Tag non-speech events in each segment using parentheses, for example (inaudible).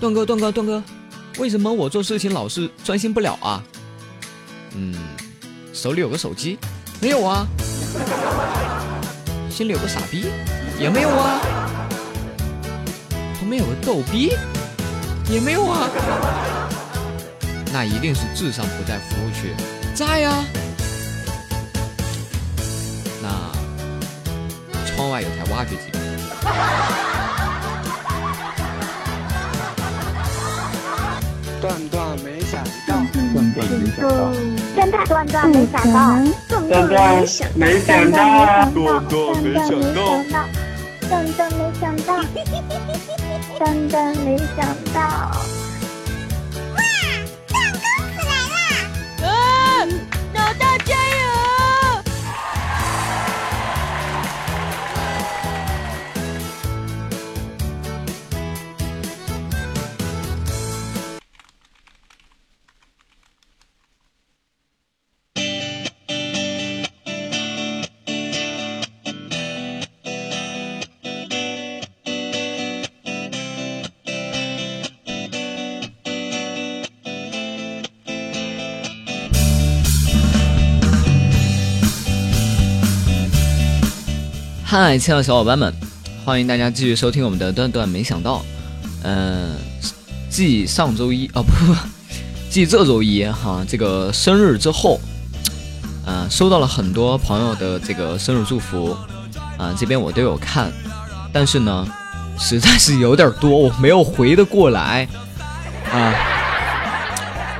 段哥，段哥，段哥，为什么我做事情老是专心不了啊？嗯，手里有个手机，没有啊。(laughs) 心里有个傻逼，也没有啊。旁边有个逗逼，也没有啊。那一定是智商不在服务区，在呀。那窗外有台挖掘机。段段没想到，段段没想到，真的段段没想到，段段没想到，段段没想到，段段没想到，段段没想到。嗨，亲爱的小伙伴们，欢迎大家继续收听我们的段段。没想到，嗯，继上周一哦不不，(laughs) 继这周一哈，这个生日之后，嗯，收到了很多朋友的这个生日祝福，啊，这边我都有看，但是呢，实在是有点多，我没有回得过来啊，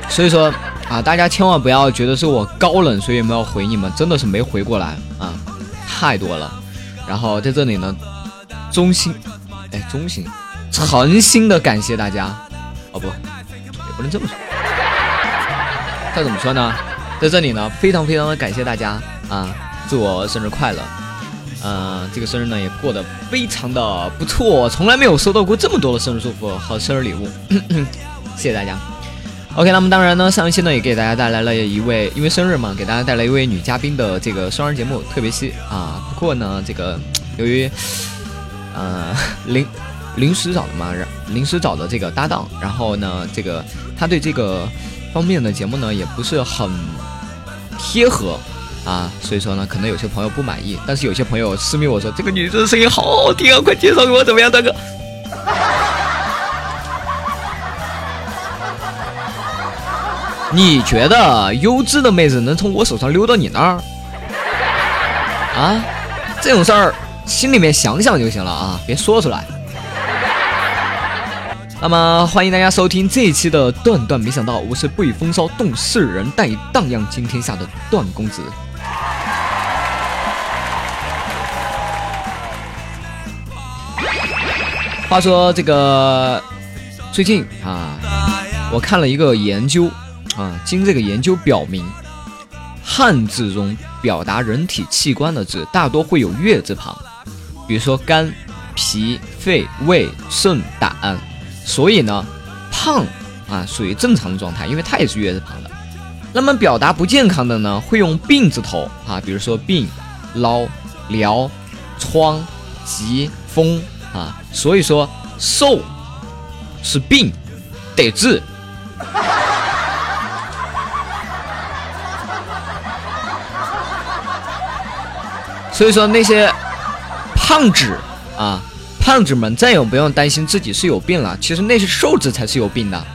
所以说啊，大家千万不要觉得是我高冷，所以没有回你们，真的是没回过来啊，太多了。然后在这里呢，衷心，哎，衷心，诚心的感谢大家。哦不，也不能这么说。该怎么说呢？在这里呢，非常非常的感谢大家啊！祝我生日快乐。嗯，这个生日呢也过得非常的不错，从来没有收到过这么多的生日祝福和生日礼物。(coughs) 谢谢大家。OK，那么当然呢，上一期呢也给大家带来了一位，因为生日嘛，给大家带来一位女嘉宾的这个双人节目特别期啊。不过呢，这个由于呃临临时找的嘛，临时找的这个搭档，然后呢，这个他对这个方面的节目呢也不是很贴合啊，所以说呢，可能有些朋友不满意，但是有些朋友私密我说这个女生的声音好好听啊，快介绍给我怎么样，大哥？你觉得优质的妹子能从我手上溜到你那儿？啊，这种事儿心里面想想就行了啊，别说出来。那么欢迎大家收听这一期的段段，没想到我是不以风骚动世人，但以荡漾惊天下的段公子。话说这个最近啊，我看了一个研究。啊，经这个研究表明，汉字中表达人体器官的字大多会有月字旁，比如说肝、脾、肺、胃、肾、胆。所以呢，胖啊属于正常的状态，因为它也是月字旁的。那么表达不健康的呢，会用病字头啊，比如说病、痨、疗、疮、疾、风啊。所以说瘦是病，得治。所以说那些胖子啊，胖子们再也不用担心自己是有病了。其实那些瘦子才是有病的。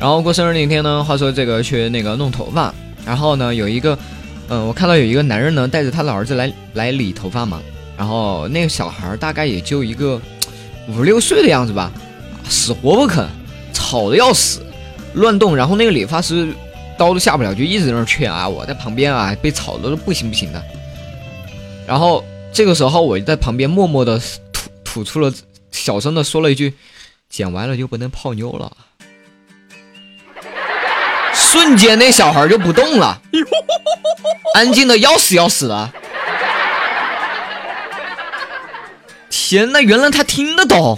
然后过生日那天呢，话说这个去那个弄头发，然后呢有一个，嗯，我看到有一个男人呢带着他的儿子来来理头发嘛，然后那个小孩大概也就一个。五六岁的样子吧，死活不肯，吵的要死，乱动。然后那个理发师刀都下不了，就一直在那劝啊。我在旁边啊，被吵的都不行不行的。然后这个时候，我就在旁边默默的吐吐出了，小声的说了一句：“剪完了就不能泡妞了。” (laughs) 瞬间那小孩就不动了，安静的要死要死的。天呐，原来他听得懂。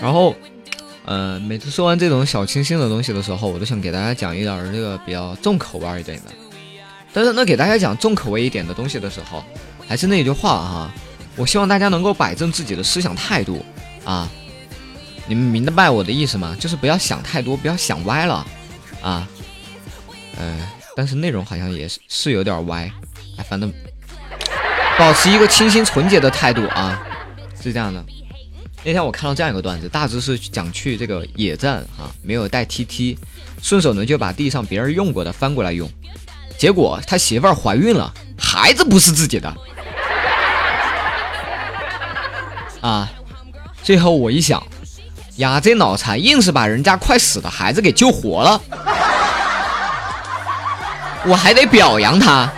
然后，呃，每次说完这种小清新的东西的时候，我都想给大家讲一点这个比较重口味一点的。但是呢，给大家讲重口味一点的东西的时候，还是那句话哈，我希望大家能够摆正自己的思想态度啊。你们明白我的意思吗？就是不要想太多，不要想歪了啊。呃，但是内容好像也是是有点歪，哎，反正保持一个清新纯洁的态度啊，是这样的。那天我看到这样一个段子，大致是讲去这个野战啊，没有带 TT，顺手呢就把地上别人用过的翻过来用，结果他媳妇儿怀孕了，孩子不是自己的啊。最后我一想，呀，这脑残硬是把人家快死的孩子给救活了，(laughs) 我还得表扬他。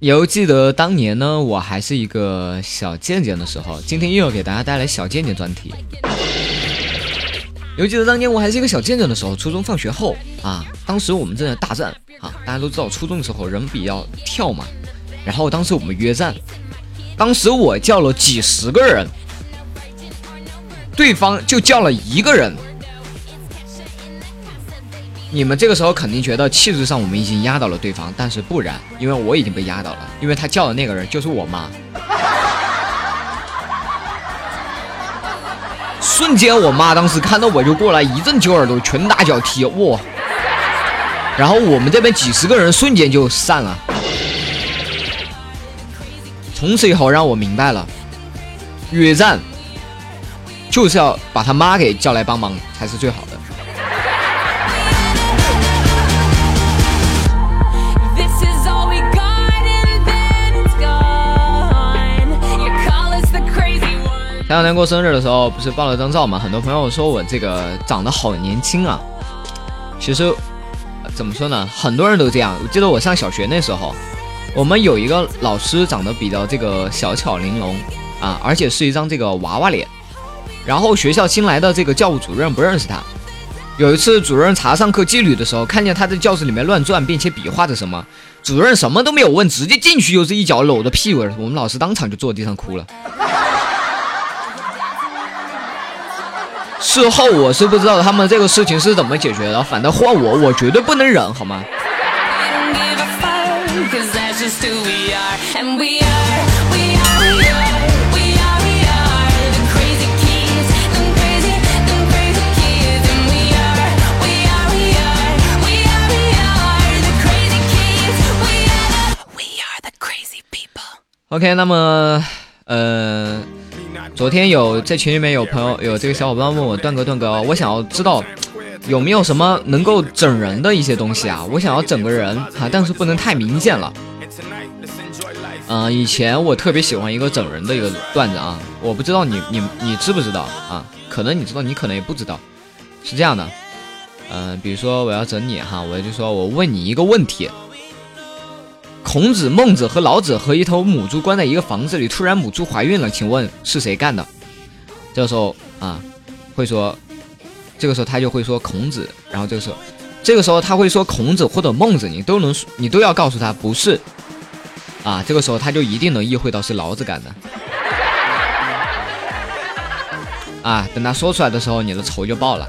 犹记得当年呢，我还是一个小贱贱的时候。今天又要给大家带来小贱贱专题。犹记得当年我还是一个小贱贱的时候，初中放学后啊，当时我们正在大战啊，大家都知道初中的时候人比较跳嘛。然后当时我们约战，当时我叫了几十个人，对方就叫了一个人。你们这个时候肯定觉得气质上我们已经压倒了对方，但是不然，因为我已经被压倒了，因为他叫的那个人就是我妈。瞬间，我妈当时看到我就过来一阵揪耳朵，拳打脚踢，哇！然后我们这边几十个人瞬间就散了。从此以后，让我明白了，约战就是要把他妈给叫来帮忙才是最好的。前两天过生日的时候，不是爆了张照嘛？很多朋友说我这个长得好年轻啊。其实怎么说呢？很多人都这样。我记得我上小学那时候，我们有一个老师长得比较这个小巧玲珑啊，而且是一张这个娃娃脸。然后学校新来的这个教务主任不认识他。有一次主任查上课纪律的时候，看见他在教室里面乱转，并且比划着什么，主任什么都没有问，直接进去就是一脚搂着屁股，我们老师当场就坐地上哭了。事后我是不知道他们这个事情是怎么解决的，反正换我，我绝对不能忍，好吗？OK，那么，呃。昨天有在群里面有朋友有这个小伙伴问我段哥段哥，我想要知道有没有什么能够整人的一些东西啊？我想要整个人啊，但是不能太明显了。嗯，以前我特别喜欢一个整人的一个段子啊，我不知道你你你知不知道啊？可能你知道，你可能也不知道。是这样的，嗯，比如说我要整你哈，我就说我问你一个问题。孔子、孟子和老子和一头母猪关在一个房子里，突然母猪怀孕了，请问是谁干的？这个时候啊，会说，这个时候他就会说孔子，然后这个时候，这个时候他会说孔子或者孟子，你都能，你都要告诉他不是，啊，这个时候他就一定能意会到是老子干的，啊，等他说出来的时候，你的仇就报了。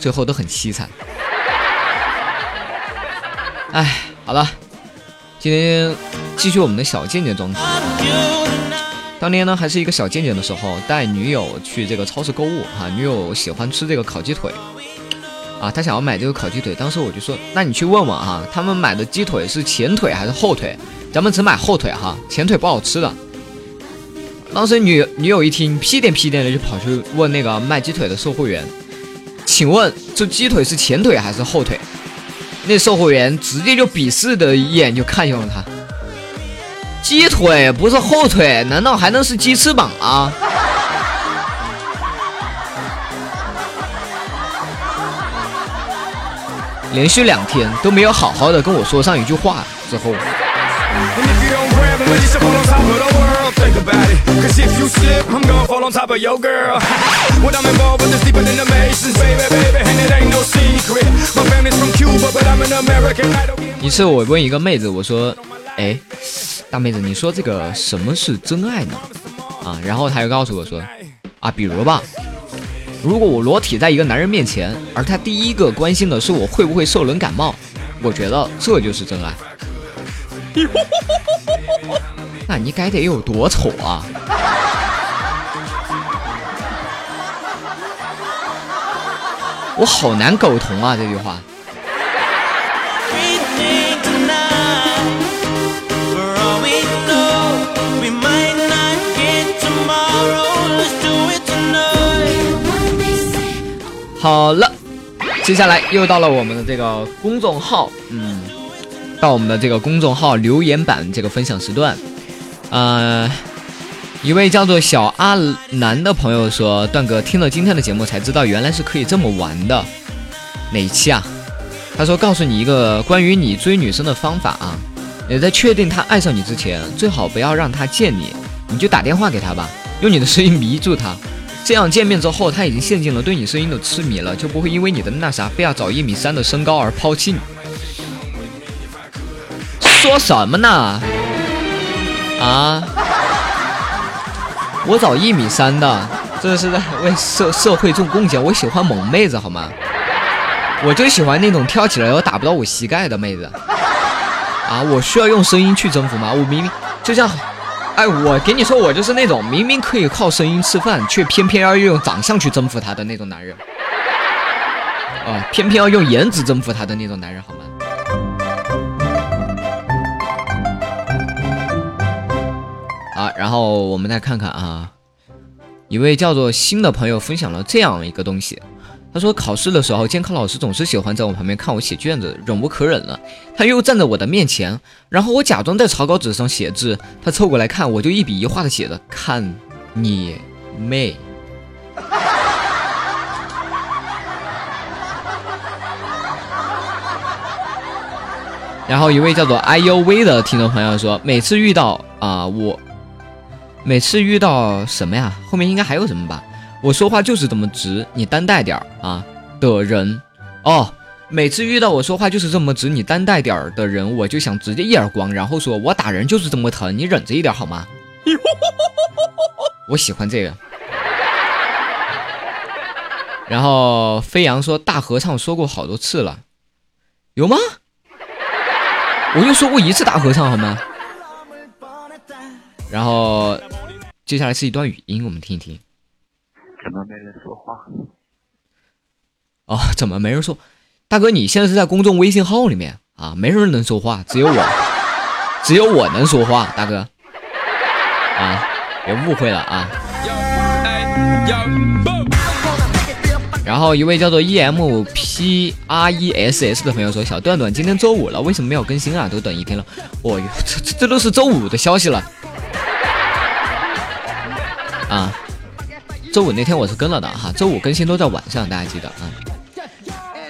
最后都很凄惨。哎，好了，今天继续我们的小贱贱装。当年呢，还是一个小贱贱的时候，带女友去这个超市购物哈，女友喜欢吃这个烤鸡腿，啊，她想要买这个烤鸡腿，当时我就说，那你去问问哈，他们买的鸡腿是前腿还是后腿？咱们只买后腿哈，前腿不好吃的。当时女女友一听，屁颠屁颠的就跑去问那个卖鸡腿的售货员，请问这鸡腿是前腿还是后腿？那售货员直接就鄙视的一眼就看向了他，鸡腿不是后腿，难道还能是鸡翅膀啊？连续两天都没有好好的跟我说上一句话之后。一次 (laughs) 我问一个妹子，我说：“哎，大妹子，你说这个什么是真爱呢？”啊，然后她又告诉我说：“啊，比如吧，如果我裸体在一个男人面前，而他第一个关心的是我会不会受冷感冒，我觉得这就是真爱。” (laughs) 那你该得有多丑啊！我好难苟同啊，这句话。(laughs) 好了，接下来又到了我们的这个公众号，嗯，到我们的这个公众号留言板这个分享时段。呃，一位叫做小阿南的朋友说：“段哥听了今天的节目才知道，原来是可以这么玩的。哪一期啊？”他说：“告诉你一个关于你追女生的方法啊，你在确定她爱上你之前，最好不要让她见你，你就打电话给她吧，用你的声音迷住她，这样见面之后，她已经陷进了对你声音的痴迷了，就不会因为你的那啥，非要找一米三的身高而抛弃你。”说什么呢？啊！我找一米三的，这是在为社社会做贡献。我喜欢猛妹子，好吗？我就喜欢那种跳起来又打不到我膝盖的妹子。啊！我需要用声音去征服吗？我明明就像，哎，我给你说，我就是那种明明可以靠声音吃饭，却偏偏要用长相去征服他的那种男人。啊！偏偏要用颜值征服他的那种男人，好吗？啊，然后我们再看看啊，一位叫做新的朋友分享了这样一个东西。他说，考试的时候，监考老师总是喜欢在我旁边看我写卷子，忍无可忍了，他又站在我的面前，然后我假装在草稿纸上写字，他凑过来看，我就一笔一画的写着“看你妹”。然后一位叫做 I U V 的听众朋友说，每次遇到啊我。每次遇到什么呀？后面应该还有什么吧？我说话就是这么直，你担待点儿啊的人哦。每次遇到我说话就是这么直，你担待点儿的人，我就想直接一耳光，然后说我打人就是这么疼，你忍着一点好吗？(laughs) 我喜欢这个。然后飞扬说大合唱说过好多次了，有吗？我就说过一次大合唱好吗？然后，接下来是一段语音，我们听一听。怎么没人说话？哦，怎么没人说？大哥，你现在是在公众微信号里面啊，没人能说话，只有我，(laughs) 只有我能说话，大哥。啊，别误会了啊。然后一位叫做 E M P R E S S 的朋友说：“小段段，今天周五了，为什么没有更新啊？都等一天了。”哦哟，这这这都是周五的消息了。啊，周五那天我是跟了的哈，周五更新都在晚上，大家记得啊。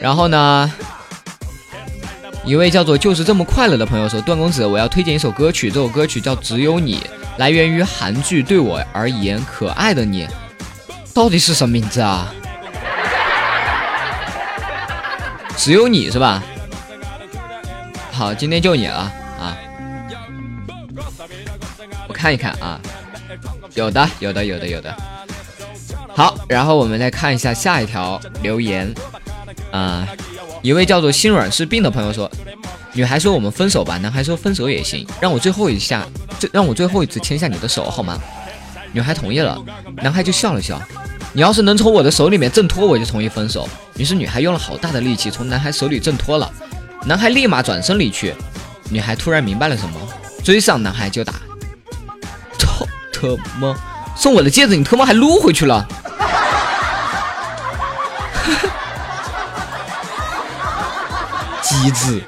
然后呢，一位叫做就是这么快乐的朋友说：“段公子，我要推荐一首歌曲，这首歌曲叫《只有你》，来源于韩剧《对我而言可爱的你》，到底是什么名字啊？只有你是吧？好，今天就你了啊。我看一看啊。有的，有的，有的，有的。好，然后我们来看一下下一条留言。啊，一位叫做心软是病的朋友说：“女孩说我们分手吧，男孩说分手也行，让我最后一下，这让我最后一次牵下你的手好吗？”女孩同意了，男孩就笑了笑。你要是能从我的手里面挣脱，我就同意分手。于是女孩用了好大的力气从男孩手里挣脱了，男孩立马转身离去。女孩突然明白了什么，追上男孩就打。特么！送我的戒指你特么还撸回去了！(laughs) 机智。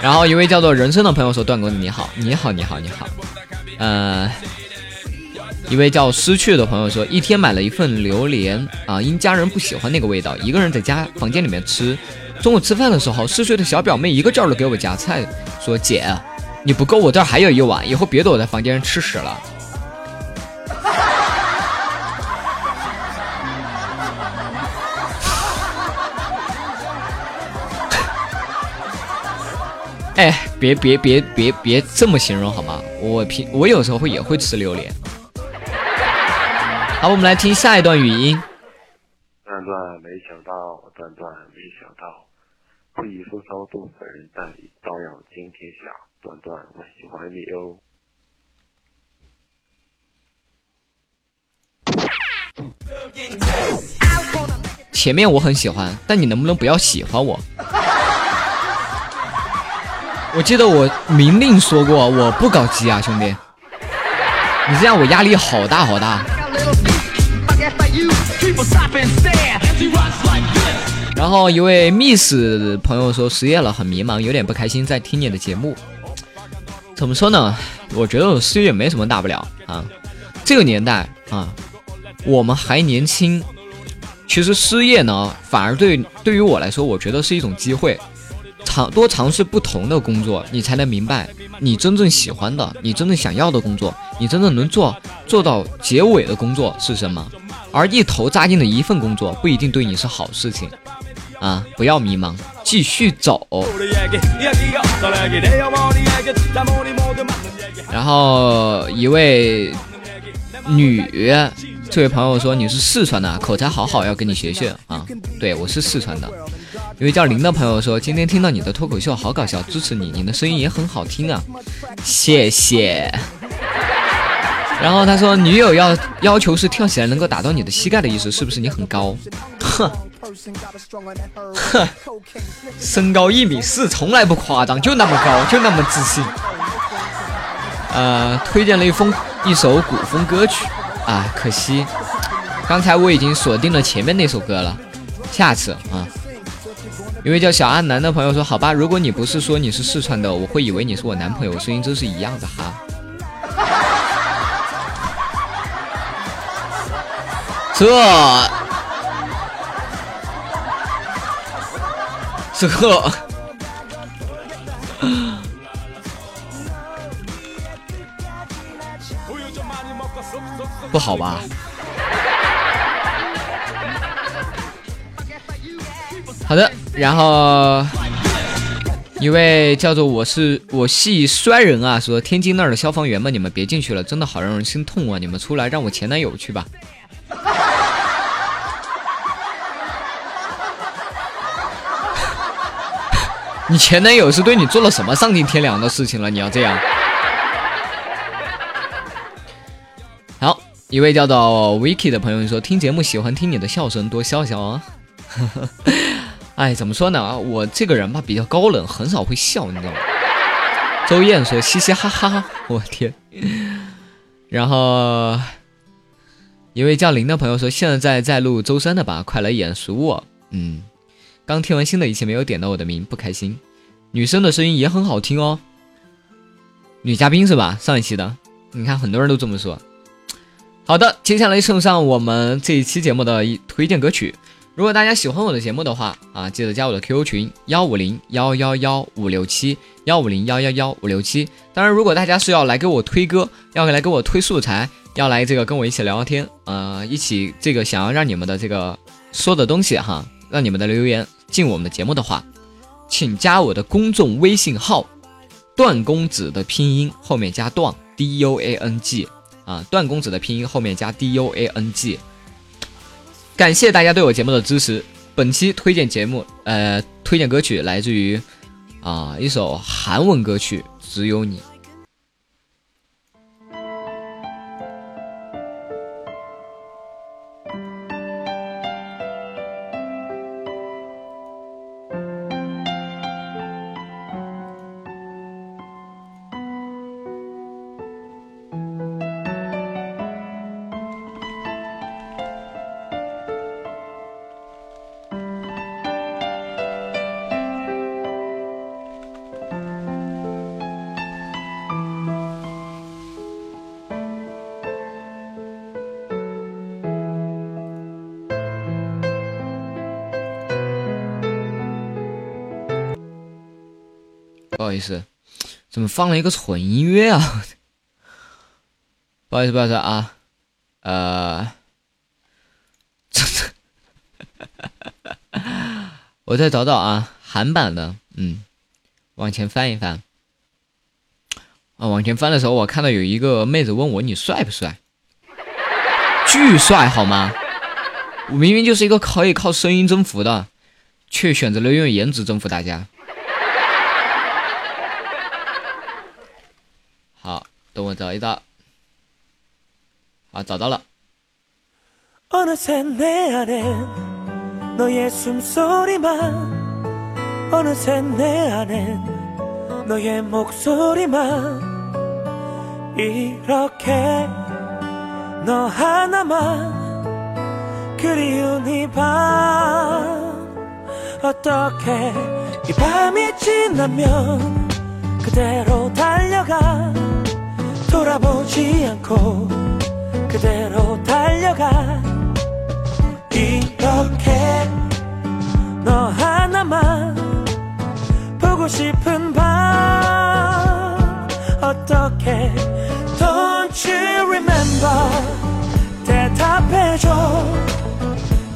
然后一位叫做人生的朋友说：“段公子你好，你好，你好，你好。”呃。一位叫失去的朋友说，一天买了一份榴莲啊，因家人不喜欢那个味道，一个人在家房间里面吃。中午吃饭的时候，四岁的小表妹一个劲儿的给我夹菜，说：“姐，你不够，我这儿还有一碗，以后别躲在房间吃屎了。(laughs) ”哎，别别别别别这么形容好吗？我平我有时候会也会吃榴莲。好，我们来听下一段语音。段段没想到，段段没想到，不以风骚动人代理，照样惊天下。段段，我喜欢你哦。前面我很喜欢，但你能不能不要喜欢我？我记得我明令说过，我不搞基啊，兄弟。你这样我压力好大好大。然后一位 Miss 朋友说失业了，很迷茫，有点不开心，在听你的节目。怎么说呢？我觉得失业没什么大不了啊。这个年代啊，我们还年轻，其实失业呢，反而对对于我来说，我觉得是一种机会。尝多尝试不同的工作，你才能明白你真正喜欢的、你真正想要的工作，你真正能做做到结尾的工作是什么。而一头扎进的一份工作不一定对你是好事情，啊，不要迷茫，继续走。然后一位女这位朋友说你是四川的，口才好好，要跟你学学啊。对我是四川的。一位叫林的朋友说今天听到你的脱口秀好搞笑，支持你，你的声音也很好听啊，谢谢。然后他说：“女友要要求是跳起来能够打到你的膝盖的意思，是不是你很高？”哼，哼，身高一米四，从来不夸张，就那么高，就那么自信。呃，推荐了一封一首古风歌曲啊，可惜刚才我已经锁定了前面那首歌了，下次啊。一位叫小阿南的朋友说：“好吧，如果你不是说你是四川的，我会以为你是我男朋友，声音真是一样的哈。”这这不好吧？好的，然后一位叫做我是我系衰人啊，说天津那儿的消防员们，你们别进去了，真的好让人心痛啊！你们出来让我前男友去吧。你前男友是对你做了什么丧尽天良的事情了？你要这样？好，一位叫做 Vicky 的朋友说，听节目喜欢听你的笑声，多笑笑啊。(laughs) 哎，怎么说呢？我这个人吧比较高冷，很少会笑，你知道吗？周燕说嘻嘻哈哈，我天。然后一位叫林的朋友说，现在在录周三的吧，快来演熟我。嗯。刚听完新的一期，没有点到我的名，不开心。女生的声音也很好听哦，女嘉宾是吧？上一期的，你看很多人都这么说。好的，接下来送上我们这一期节目的一推荐歌曲。如果大家喜欢我的节目的话啊，记得加我的 QQ 群幺五零幺幺幺五六七幺五零幺幺幺五六七。当然，如果大家是要来给我推歌，要来给我推素材，要来这个跟我一起聊聊天，呃，一起这个想要让你们的这个说的东西哈，让你们的留言。进我们的节目的话，请加我的公众微信号段公子的拼音后面加段 D U A N G 啊，段公子的拼音后面加 D U A N G。感谢大家对我节目的支持。本期推荐节目，呃，推荐歌曲来自于啊一首韩文歌曲《只有你》。不好意思，怎么放了一个纯音乐啊？(laughs) 不好意思，不好意思啊，呃，(laughs) 我再找找啊，韩版的，嗯，往前翻一翻。啊，往前翻的时候，我看到有一个妹子问我：“你帅不帅？”巨帅，好吗？我明明就是一个可以靠声音征服的，却选择了用颜值征服大家。 너 하나만 그리운 이밤 어떻게 이 밤이 지나면 그대로 달려가 돌아보지 않고 그대로 달려가. 이렇게 너 하나만 보고 싶은 밤. 어떻게 Don't you remember? 대답해줘.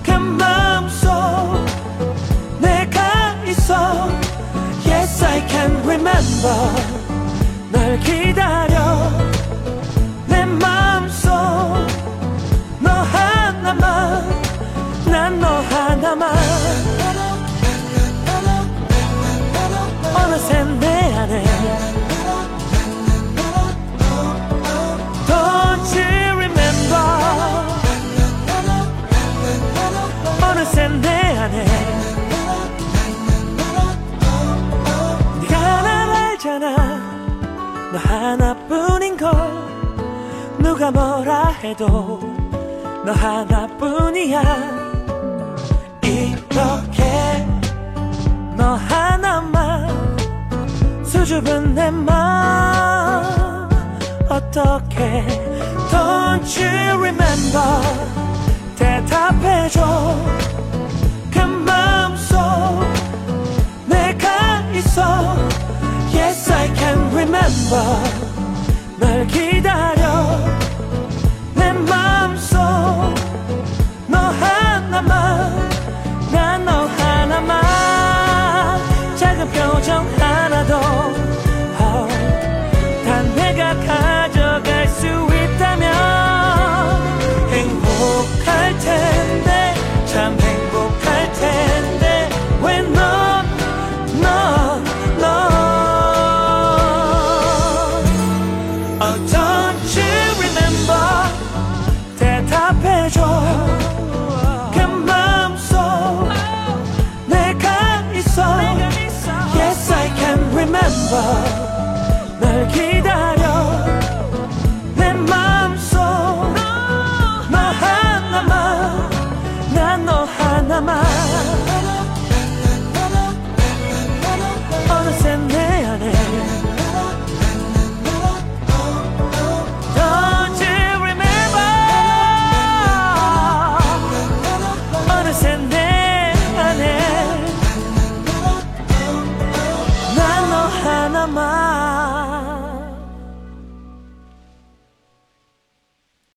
그 마음속 내가 있어. Yes I can remember 해도 너 하나뿐이야. 이렇게 너 하나만 수줍은 내 맘 어떻게 Don't you remember? 대답해줘. 그 마음속 내가 있어. Yes I can remember. 널 기다려